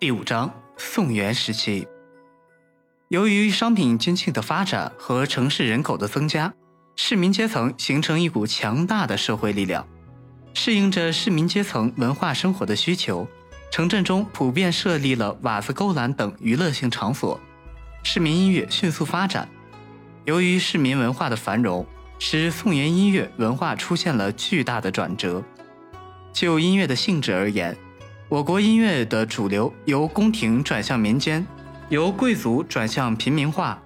第五章宋元时期。由于商品经济的发展和城市人口的增加，市民阶层形成一股强大的社会力量。适应着市民阶层文化生活的需求，城镇中普遍设立了瓦子勾栏等娱乐性场所，市民音乐迅速发展。由于市民文化的繁荣，使宋元音乐文化出现了巨大的转折。就音乐的性质而言，我国音乐的主流由宫廷转向民间，由贵族转向平民化。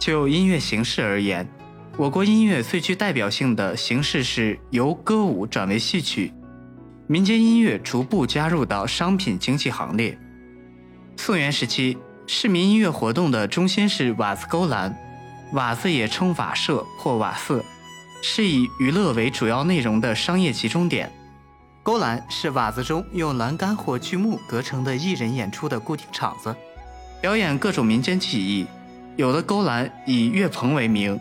就音乐形式而言，我国音乐最具代表性的形式是由歌舞转为戏曲，民间音乐逐步加入到商品经济行列。宋元时期，市民音乐活动的中心是瓦子勾栏，瓦子也称瓦舍或瓦肆，是以娱乐为主要内容的商业集中点。勾栏是瓦子中用栏杆或锯木隔成的艺人演出的固定场子，表演各种民间技艺。有的勾栏以乐棚为名。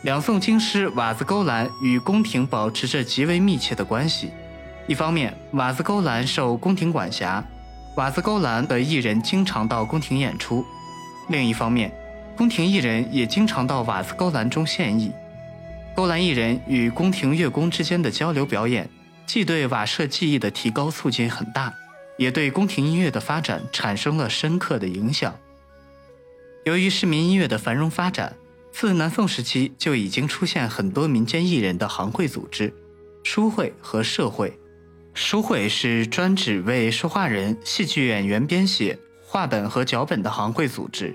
两宋京师瓦子勾栏与宫廷保持着极为密切的关系。一方面，瓦子勾栏受宫廷管辖，瓦子勾栏的艺人经常到宫廷演出；另一方面，宫廷艺人也经常到瓦子勾栏中献艺。勾栏艺人与宫廷乐工之间的交流表演。既对瓦舍技艺的提高促进很大，也对宫廷音乐的发展产生了深刻的影响。由于市民音乐的繁荣发展，自南宋时期就已经出现很多民间艺人的行会组织、书会和社会。书会是专指为说话人、戏剧演员编写话本和脚本的行会组织，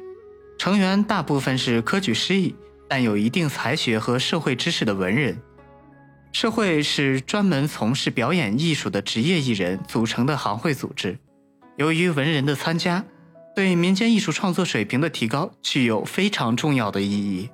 成员大部分是科举失意但有一定才学和社会知识的文人。社会是专门从事表演艺术的职业艺人组成的行会组织。由于文人的参加，对民间艺术创作水平的提高具有非常重要的意义。